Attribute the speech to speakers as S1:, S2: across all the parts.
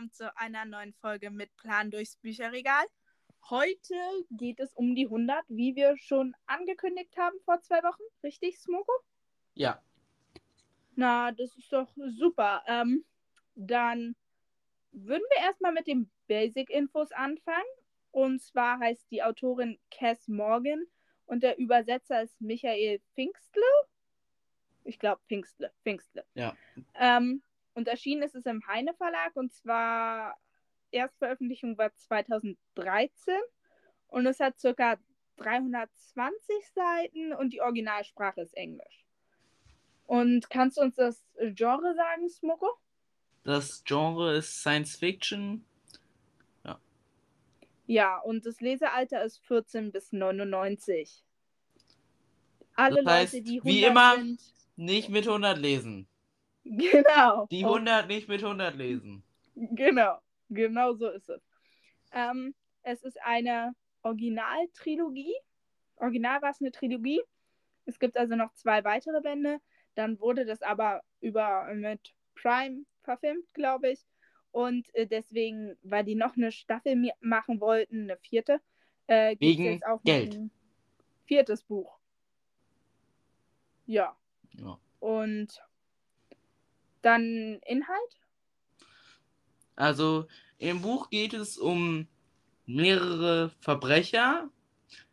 S1: willkommen zu einer neuen Folge mit Plan durchs Bücherregal. Heute geht es um die 100, wie wir schon angekündigt haben vor zwei Wochen. Richtig, Smoko?
S2: Ja.
S1: Na, das ist doch super. Ähm, dann würden wir erstmal mit den Basic-Infos anfangen. Und zwar heißt die Autorin Cass Morgan und der Übersetzer ist Michael Pfingstle. Ich glaube, Pfingstle. Pfingstle.
S2: Ja.
S1: Ähm, und erschienen ist es im Heine Verlag und zwar Erstveröffentlichung war 2013 und es hat ca. 320 Seiten und die Originalsprache ist Englisch. Und kannst du uns das Genre sagen, Smoko?
S2: Das Genre ist Science Fiction. Ja.
S1: Ja, und das Lesealter ist 14 bis 99. Alle
S2: Das heißt,
S1: Leute, die 100
S2: wie immer-
S1: sind.
S2: Nicht mit 100 lesen.
S1: Genau.
S2: Die 100 nicht mit 100 lesen.
S1: Genau, genau so ist es. Ähm, es ist eine Originaltrilogie. Original war es eine Trilogie. Es gibt also noch zwei weitere Bände. Dann wurde das aber über mit Prime verfilmt, glaube ich. Und äh, deswegen, weil die noch eine Staffel machen wollten, eine vierte, äh, gibt's
S2: Wegen
S1: jetzt auch
S2: Geld.
S1: ein viertes Buch. Ja.
S2: Ja.
S1: Und dann Inhalt?
S2: Also im Buch geht es um mehrere Verbrecher.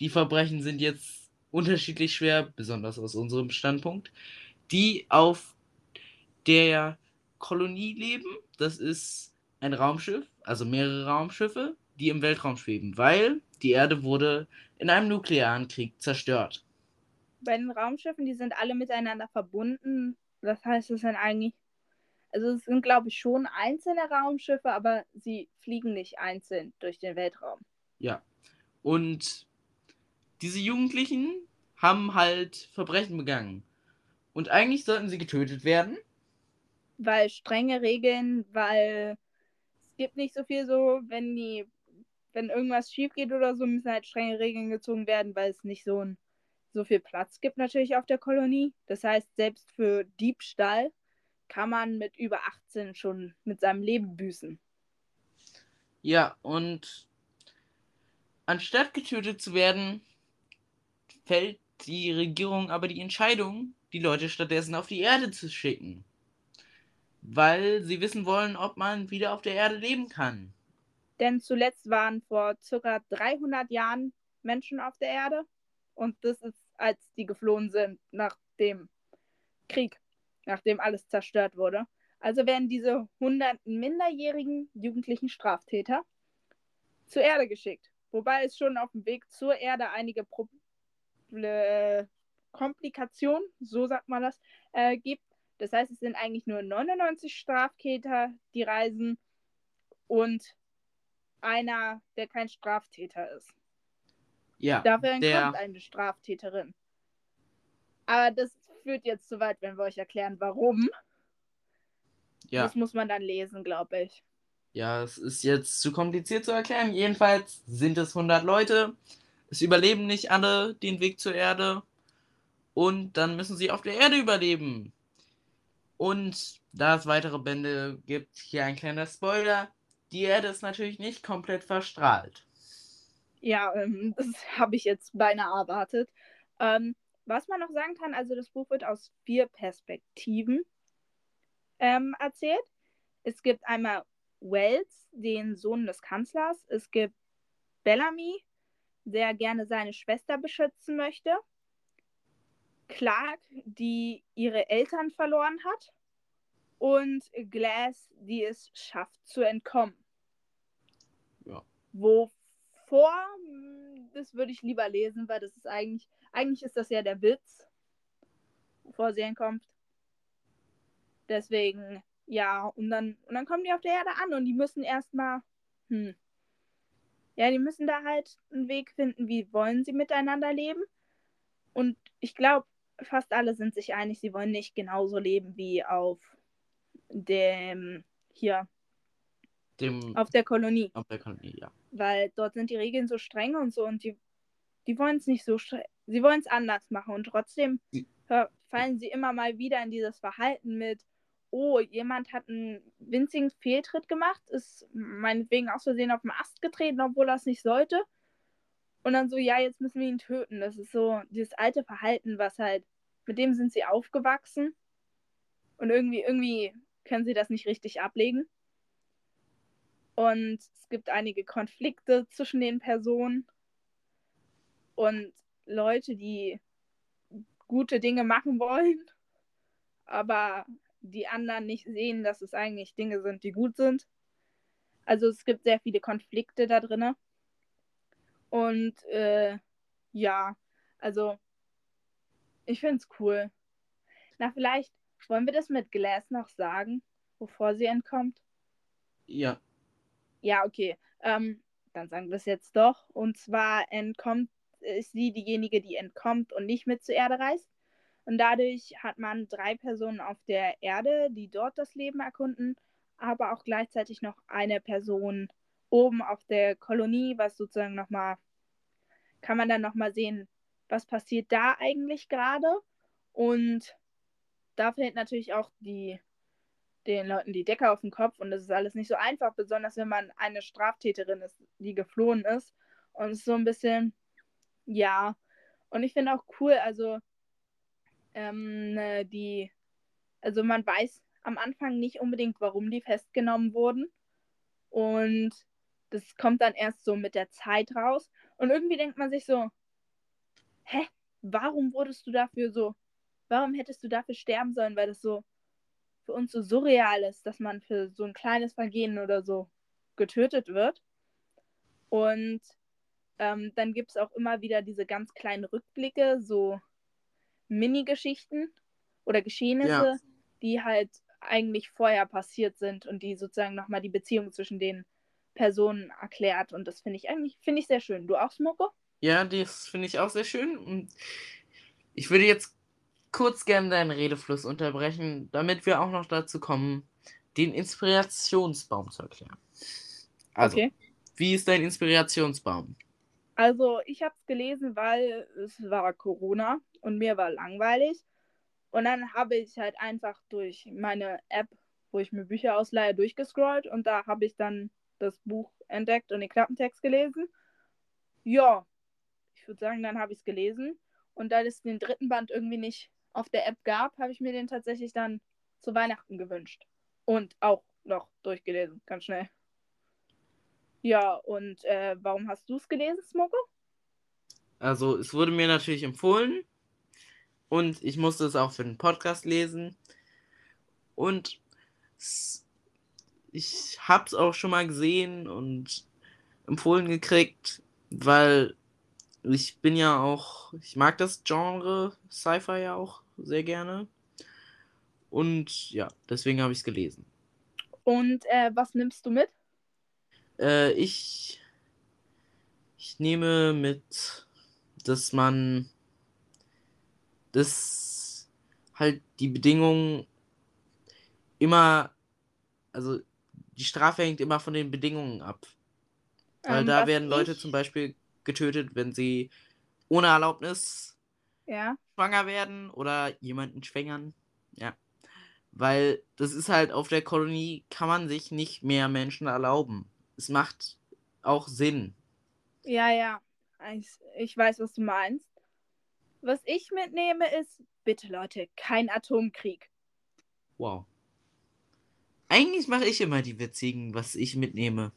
S2: Die Verbrechen sind jetzt unterschiedlich schwer, besonders aus unserem Standpunkt, die auf der Kolonie leben. Das ist ein Raumschiff, also mehrere Raumschiffe, die im Weltraum schweben, weil die Erde wurde in einem nuklearen Krieg zerstört.
S1: bei den Raumschiffen, die sind alle miteinander verbunden. Das heißt, es sind eigentlich, also es sind, glaube ich, schon einzelne Raumschiffe, aber sie fliegen nicht einzeln durch den Weltraum.
S2: Ja. Und diese Jugendlichen haben halt Verbrechen begangen. Und eigentlich sollten sie getötet werden.
S1: Weil strenge Regeln, weil es gibt nicht so viel so, wenn die, wenn irgendwas schief geht oder so, müssen halt strenge Regeln gezogen werden, weil es nicht so ein so viel Platz gibt natürlich auf der Kolonie. Das heißt, selbst für Diebstahl kann man mit über 18 schon mit seinem Leben büßen.
S2: Ja, und anstatt getötet zu werden, fällt die Regierung aber die Entscheidung, die Leute stattdessen auf die Erde zu schicken. Weil sie wissen wollen, ob man wieder auf der Erde leben kann.
S1: Denn zuletzt waren vor circa 300 Jahren Menschen auf der Erde. Und das ist, als die geflohen sind nach dem Krieg, nachdem alles zerstört wurde. Also werden diese hunderten minderjährigen jugendlichen Straftäter zur Erde geschickt. Wobei es schon auf dem Weg zur Erde einige Pro äh, Komplikationen, so sagt man das, äh, gibt. Das heißt, es sind eigentlich nur 99 Straftäter, die reisen und einer, der kein Straftäter ist.
S2: Ja,
S1: Dafür
S2: der,
S1: eine Straftäterin. Aber das führt jetzt zu weit, wenn wir euch erklären, warum.
S2: ja,
S1: Das muss man dann lesen, glaube ich.
S2: ja, es ist jetzt zu kompliziert zu erklären. Jedenfalls sind es 100 Leute. Es überleben nicht alle den Weg zur Erde. Und dann müssen sie auf der Erde überleben. Und da es weitere Bände gibt, hier ein kleiner Spoiler. Die Erde ist natürlich nicht komplett verstrahlt.
S1: Ja, ähm, das habe ich jetzt beinahe erwartet. Ähm, was man noch sagen kann, also das Buch wird aus vier Perspektiven ähm, erzählt. Es gibt einmal Wells, den Sohn des Kanzlers. Es gibt Bellamy, der gerne seine Schwester beschützen möchte. Clark, die ihre Eltern verloren hat. Und Glass, die es schafft zu entkommen.
S2: Ja.
S1: Wovor, hm, das würde ich lieber lesen, weil das ist eigentlich, eigentlich ist das ja der Witz, bevor sie entkommt. Deswegen, ja, und dann, und dann kommen die auf der Erde an und die müssen erstmal, hm, ja, die müssen da halt einen Weg finden, wie wollen sie miteinander leben. Und ich glaube, fast alle sind sich einig, sie wollen nicht genauso leben wie auf dem, hier,
S2: Dem
S1: auf der Kolonie.
S2: auf der Kolonie, ja.
S1: weil dort sind die Regeln so streng und so und die, die wollen es nicht so sie wollen es anders machen und trotzdem fallen sie immer mal wieder in dieses Verhalten mit oh, jemand hat einen winzigen Fehltritt gemacht, ist meinetwegen aus Versehen auf den Ast getreten, obwohl er es nicht sollte. Und dann so, ja, jetzt müssen wir ihn töten. Das ist so dieses alte Verhalten, was halt, mit dem sind sie aufgewachsen. Und irgendwie, irgendwie können sie das nicht richtig ablegen. Und es gibt einige Konflikte zwischen den Personen. Und Leute, die gute Dinge machen wollen, aber die anderen nicht sehen, dass es eigentlich Dinge sind, die gut sind. Also es gibt sehr viele Konflikte da drin. Und äh, ja, also ich finde es cool. Na, vielleicht wollen wir das mit Glass noch sagen, bevor sie entkommt?
S2: Ja.
S1: Ja, okay. Ähm, dann sagen wir es jetzt doch. Und zwar entkommt, ist sie diejenige, die entkommt und nicht mit zur Erde reist. Und dadurch hat man drei Personen auf der Erde, die dort das Leben erkunden, aber auch gleichzeitig noch eine Person oben auf der Kolonie, was sozusagen nochmal, kann man dann nochmal sehen, was passiert da eigentlich gerade. Und da fällt natürlich auch die, den Leuten die Decke auf den Kopf und das ist alles nicht so einfach, besonders wenn man eine Straftäterin ist, die geflohen ist. Und es ist so ein bisschen, ja. Und ich finde auch cool, also ähm, ne, die, also man weiß am Anfang nicht unbedingt, warum die festgenommen wurden. Und das kommt dann erst so mit der Zeit raus. Und irgendwie denkt man sich so, hä, warum wurdest du dafür so warum hättest du dafür sterben sollen, weil das so für uns so surreal ist, dass man für so ein kleines Vergehen oder so getötet wird. Und ähm, dann gibt es auch immer wieder diese ganz kleinen Rückblicke, so Mini-Geschichten oder Geschehnisse, ja. die halt eigentlich vorher passiert sind und die sozusagen nochmal die Beziehung zwischen den Personen erklärt. Und das finde ich eigentlich, finde ich sehr schön. Du auch, Smoko?
S2: Ja, das finde ich auch sehr schön. Und ich würde jetzt kurz gerne deinen Redefluss unterbrechen, damit wir auch noch dazu kommen, den Inspirationsbaum zu erklären. Also, okay. wie ist dein Inspirationsbaum?
S1: Also, ich habe es gelesen, weil es war Corona und mir war langweilig. Und dann habe ich halt einfach durch meine App, wo ich mir Bücher ausleihe, durchgescrollt und da habe ich dann das Buch entdeckt und den Klappentext gelesen. Ja, ich würde sagen, dann habe ich es gelesen. Und da es den dritten Band irgendwie nicht auf der App gab, habe ich mir den tatsächlich dann zu Weihnachten gewünscht. Und auch noch durchgelesen, ganz schnell. Ja, und äh, warum hast du es gelesen, Smoko?
S2: Also, es wurde mir natürlich empfohlen. Und ich musste es auch für den Podcast lesen. Und ich habe es auch schon mal gesehen und empfohlen gekriegt, weil ich bin ja auch, ich mag das Genre Sci-Fi ja auch sehr gerne. Und ja, deswegen habe ich es gelesen.
S1: Und äh, was nimmst du mit?
S2: Äh, ich, ich nehme mit, dass man das halt die Bedingungen immer, also die Strafe hängt immer von den Bedingungen ab. Weil ähm, da werden Leute ich... zum Beispiel getötet, wenn sie ohne Erlaubnis
S1: ja.
S2: schwanger werden oder jemanden schwängern. Ja. Weil das ist halt auf der Kolonie, kann man sich nicht mehr Menschen erlauben. Es macht auch Sinn.
S1: Ja, ja. Ich, ich weiß, was du meinst. Was ich mitnehme ist, bitte Leute, kein Atomkrieg.
S2: Wow. Eigentlich mache ich immer die witzigen, was ich mitnehme.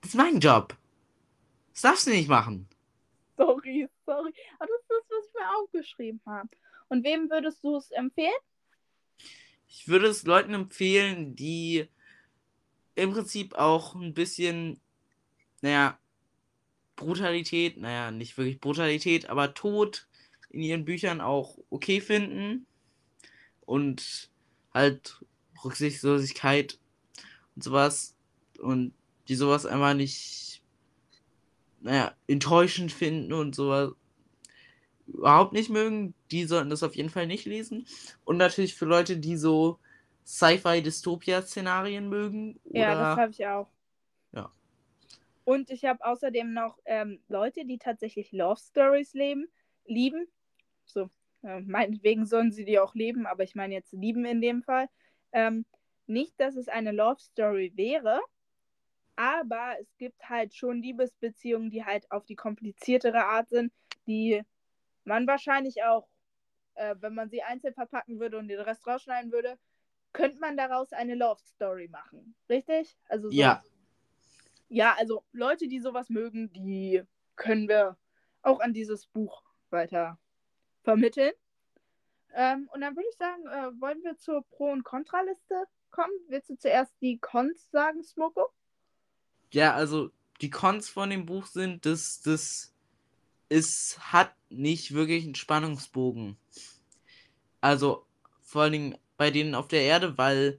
S2: Das ist mein Job. Das darfst du nicht machen.
S1: Sorry, sorry. Aber das ist das, was ich mir aufgeschrieben habe. Und wem würdest du es empfehlen?
S2: Ich würde es Leuten empfehlen, die im Prinzip auch ein bisschen, naja, Brutalität, naja, nicht wirklich Brutalität, aber Tod in ihren Büchern auch okay finden. Und halt Rücksichtslosigkeit und sowas. Und die sowas einfach nicht naja, enttäuschend finden und sowas überhaupt nicht mögen, die sollten das auf jeden Fall nicht lesen. Und natürlich für Leute, die so Sci-Fi-Dystopia-Szenarien mögen.
S1: Oder... Ja, das habe ich auch.
S2: Ja.
S1: Und ich habe außerdem noch ähm, Leute, die tatsächlich Love Stories leben, lieben. So, äh, meinetwegen sollen sie die auch leben, aber ich meine jetzt lieben in dem Fall. Ähm, nicht, dass es eine Love Story wäre, aber es gibt halt schon Liebesbeziehungen, die halt auf die kompliziertere Art sind, die man wahrscheinlich auch, äh, wenn man sie einzeln verpacken würde und den Rest rausschneiden würde, könnte man daraus eine Love Story machen. Richtig? Also so,
S2: Ja.
S1: Ja, also Leute, die sowas mögen, die können wir auch an dieses Buch weiter vermitteln. Ähm, und dann würde ich sagen, äh, wollen wir zur Pro- und Kontraliste kommen? Willst du zuerst die Cons sagen, Smoko?
S2: Ja, also die Cons von dem Buch sind, dass das es hat nicht wirklich einen Spannungsbogen. Also vor allen Dingen bei denen auf der Erde, weil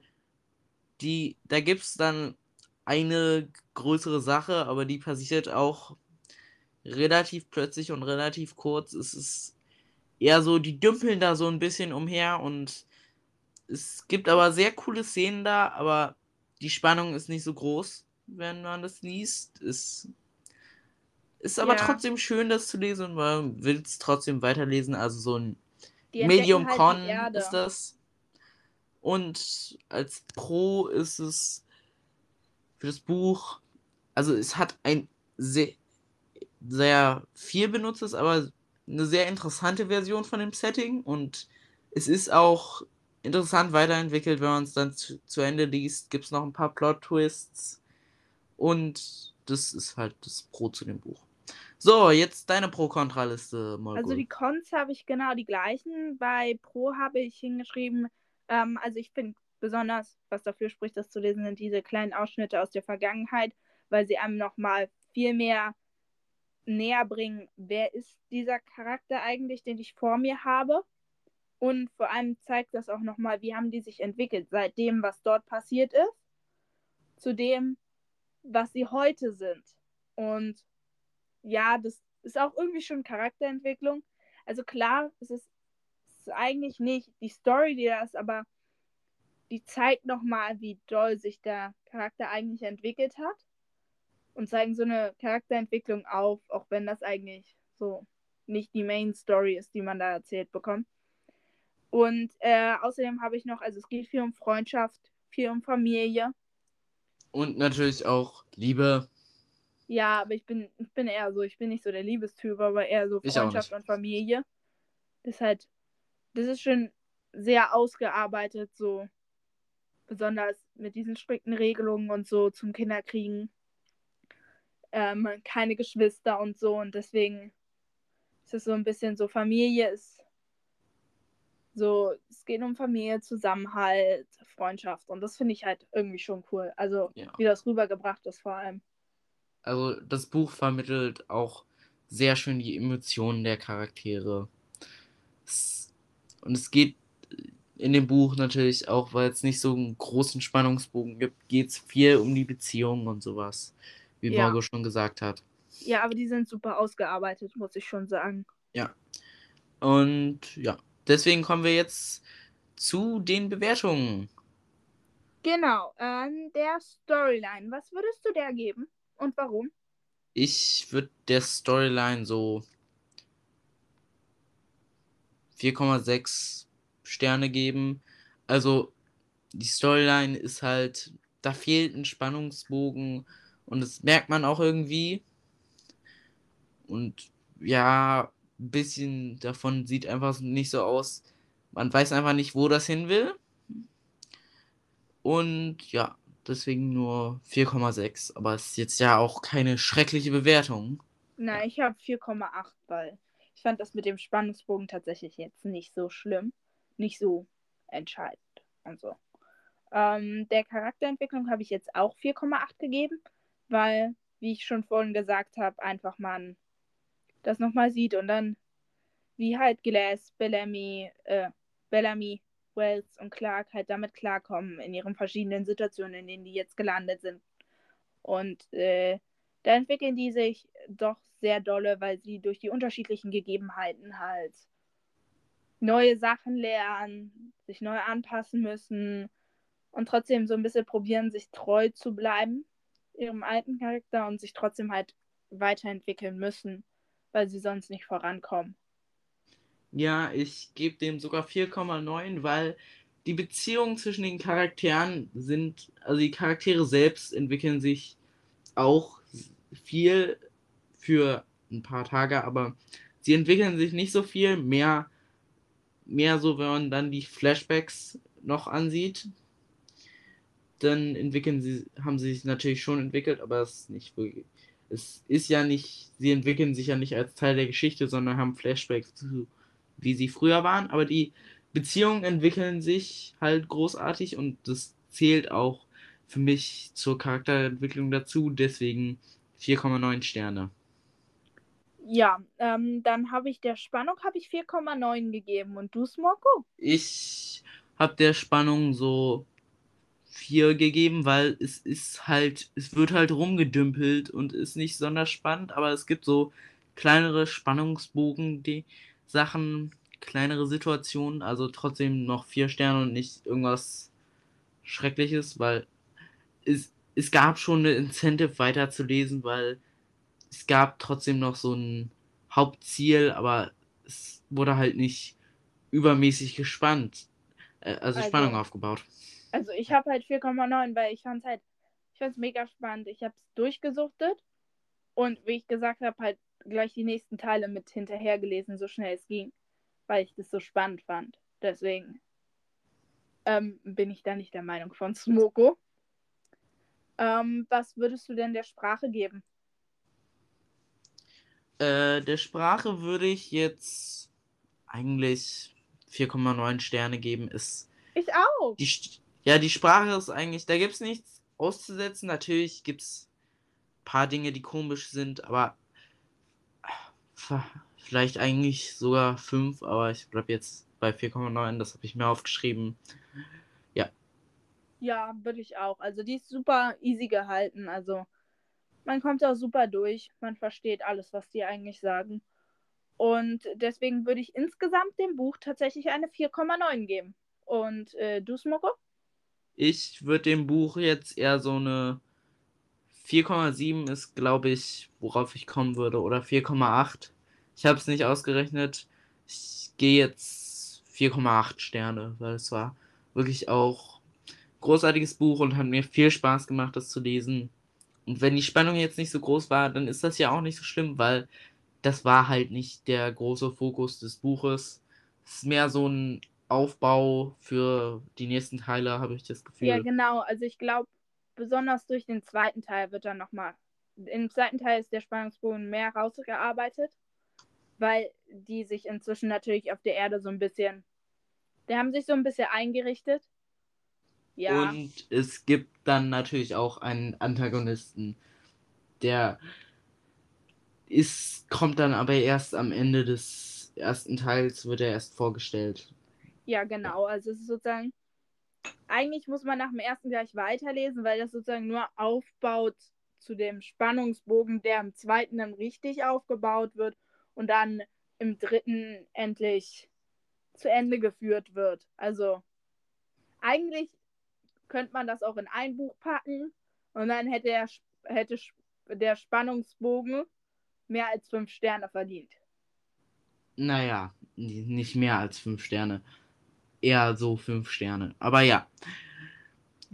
S2: die, da gibt es dann eine größere Sache, aber die passiert auch relativ plötzlich und relativ kurz. Es ist eher so, die dümpeln da so ein bisschen umher und es gibt aber sehr coole Szenen da, aber die Spannung ist nicht so groß, wenn man das liest. Es ist aber
S1: Ja.
S2: trotzdem schön, das zu lesen und man will es trotzdem weiterlesen. Also so ein Medium
S1: halt
S2: Con
S1: Erde.
S2: ist das. Und als Pro ist es für das Buch, also es hat ein sehr, sehr viel benutztes, aber eine sehr interessante Version von dem Setting und es ist auch interessant weiterentwickelt, wenn man es dann zu, zu Ende liest, gibt es noch ein paar Plot-Twists und das ist halt das Pro zu dem Buch. So, jetzt deine Pro-Kontra-Liste.
S1: Also die Cons habe ich genau die gleichen. Bei Pro habe ich hingeschrieben, ähm, also ich finde besonders, was dafür spricht, das zu lesen, sind diese kleinen Ausschnitte aus der Vergangenheit, weil sie einem nochmal viel mehr näher bringen, wer ist dieser Charakter eigentlich, den ich vor mir habe. Und vor allem zeigt das auch nochmal, wie haben die sich entwickelt, seit dem, was dort passiert ist, zu dem, was sie heute sind. Und ja, das ist auch irgendwie schon Charakterentwicklung. Also klar, es ist, es eigentlich nicht die Story, die da ist, aber die zeigt nochmal, wie doll sich der Charakter eigentlich entwickelt hat. Und zeigen so eine Charakterentwicklung auf, auch wenn das eigentlich so nicht die Main Story ist, die man da erzählt bekommt. Und äh, außerdem habe ich noch, also es geht viel um Freundschaft, viel um Familie.
S2: Und natürlich auch Liebe.
S1: Ja, aber ich bin, ich bin eher so, ich bin nicht so der Liebestyp, aber eher so Freundschaft und Familie. Ist halt, das ist schon sehr ausgearbeitet, so besonders mit diesen strikten Regelungen und so zum Kinderkriegen. Ähm, keine Geschwister und so und deswegen ist es so ein bisschen so, Familie ist so, es geht um Familie, Zusammenhalt, Freundschaft und das finde ich halt irgendwie schon cool. Also,
S2: Ja.
S1: wie das rübergebracht ist vor allem.
S2: Also das Buch vermittelt auch sehr schön die Emotionen der Charaktere. Es, und es geht in dem Buch natürlich auch, weil es nicht so einen großen Spannungsbogen gibt, geht es viel um die Beziehungen und sowas, wie
S1: Ja.
S2: Margot schon gesagt hat.
S1: Ja, aber die sind super ausgearbeitet, muss ich schon sagen.
S2: Und ja, deswegen kommen wir jetzt zu den Bewertungen.
S1: Genau, ähm, der Storyline. Was würdest du der geben und warum?
S2: Ich würde der Storyline so 4,6 Sterne geben. Also die Storyline ist halt, da fehlt ein Spannungsbogen und das merkt man auch irgendwie. Und ja, ein bisschen davon sieht einfach nicht so aus. Man weiß einfach nicht, wo das hin will. Und ja, deswegen nur 4,6. Aber es ist jetzt ja auch keine schreckliche Bewertung.
S1: Na, ich habe 4,8, weil ich fand das mit dem Spannungsbogen tatsächlich jetzt nicht so schlimm. Nicht so entscheidend und so. Ähm, der Charakterentwicklung habe ich jetzt auch 4,8 gegeben, weil, wie ich schon vorhin gesagt habe, einfach man das nochmal sieht und dann, wie halt Glass, Bellamy, äh, Bellamy, Wells und Clark halt damit klarkommen in ihren verschiedenen Situationen, in denen die jetzt gelandet sind. Und äh, da entwickeln die sich doch sehr dolle, weil sie durch die unterschiedlichen Gegebenheiten halt neue Sachen lernen, sich neu anpassen müssen und trotzdem so ein bisschen probieren, sich treu zu bleiben, ihrem alten Charakter und sich trotzdem halt weiterentwickeln müssen, weil sie sonst nicht vorankommen.
S2: Ja, ich gebe dem sogar 4,9, weil die Beziehungen zwischen den Charakteren sind, also die Charaktere selbst entwickeln sich auch viel für ein paar Tage, aber sie entwickeln sich nicht so viel, mehr, mehr so, wenn man dann die Flashbacks noch ansieht, dann entwickeln sie, haben sie sich natürlich schon entwickelt, aber es ist nicht wirklich, es ist ja nicht, sie entwickeln sich ja nicht als Teil der Geschichte, sondern haben Flashbacks zu, wie sie früher waren, aber die Beziehungen entwickeln sich halt großartig und das zählt auch für mich zur Charakterentwicklung dazu, deswegen 4,9 Sterne.
S1: Ja, ähm, dann habe ich der Spannung habe ich 4,9 gegeben und du, Smoko?
S2: Ich habe der Spannung so 4 gegeben, weil es ist halt, es wird halt rumgedümpelt und ist nicht sonderlich spannend, aber es gibt so kleinere Spannungsbogen, die Sachen, kleinere Situationen, also trotzdem noch 4 Sterne und nicht irgendwas Schreckliches, weil es, es gab schon eine Incentive weiterzulesen, weil es gab trotzdem noch so ein Hauptziel, aber es wurde halt nicht übermäßig gespannt, äh, also, also Spannung aufgebaut.
S1: Also ich habe halt 4,9, weil ich fand es halt, ich fand es mega spannend. Ich habe es durchgesuchtet und wie ich gesagt habe, halt gleich die nächsten Teile mit hinterher gelesen, so schnell es ging, weil ich das so spannend fand. Deswegen ähm, bin ich da nicht der Meinung von Smoko. Ähm, was würdest du denn der Sprache geben?
S2: Äh, der Sprache würde ich jetzt eigentlich 4,9 Sterne geben. Ist
S1: ich auch.
S2: Die, ja, die Sprache ist eigentlich, da gibt es nichts auszusetzen. Natürlich gibt es ein paar Dinge, die komisch sind, aber vielleicht eigentlich sogar 5, aber ich bleibe jetzt bei 4,9. Das habe ich mir aufgeschrieben. Ja.
S1: Ja, würde ich auch. Also die ist super easy gehalten. Also man kommt auch super durch. Man versteht alles, was die eigentlich sagen. Und deswegen würde ich insgesamt dem Buch tatsächlich eine 4,9 geben. Und äh, du, Smoko?
S2: Ich würde dem Buch jetzt eher so eine 4,7 ist, glaube ich, worauf ich kommen würde. Oder 4,8. Ich habe es nicht ausgerechnet. Ich gehe jetzt 4,8 Sterne, weil es war wirklich auch großartiges Buch und hat mir viel Spaß gemacht, das zu lesen. Und wenn die Spannung jetzt nicht so groß war, dann ist das ja auch nicht so schlimm, weil das war halt nicht der große Fokus des Buches. Es ist mehr so ein Aufbau für die nächsten Teile, habe ich das Gefühl.
S1: Ja, genau. Also ich glaube, besonders durch den zweiten Teil wird dann nochmal. Im zweiten Teil ist der Spannungsbogen mehr rausgearbeitet, weil die sich inzwischen natürlich auf der Erde so ein bisschen. Die haben sich so ein bisschen eingerichtet
S2: ja. Und es gibt dann natürlich auch einen Antagonisten, der ist, kommt dann aber erst am Ende des ersten Teils, wird er erst vorgestellt.
S1: Ja, genau. Also es ist sozusagen, eigentlich muss man nach dem ersten gleich weiterlesen, weil das sozusagen nur aufbaut zu dem Spannungsbogen, der im zweiten dann richtig aufgebaut wird und dann im dritten endlich zu Ende geführt wird. Also eigentlich könnte man das auch in ein Buch packen und dann hätte, er, hätte der Spannungsbogen mehr als fünf Sterne verdient.
S2: Naja, nicht mehr als fünf Sterne. Eher so fünf Sterne. Aber ja.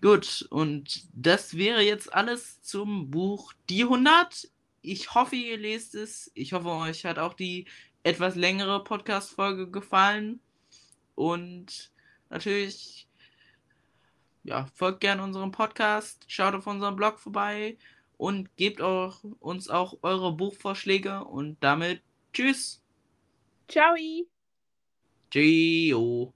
S2: Gut, und das wäre jetzt alles zum Buch Die 100. Ich hoffe, ihr lest es. Ich hoffe, euch hat auch die etwas längere Podcast-Folge gefallen. Und natürlich ja, folgt gerne unserem Podcast, schaut auf unserem Blog vorbei und gebt auch, uns auch eure Buchvorschläge und damit tschüss.
S1: Ciao.
S2: Ciao.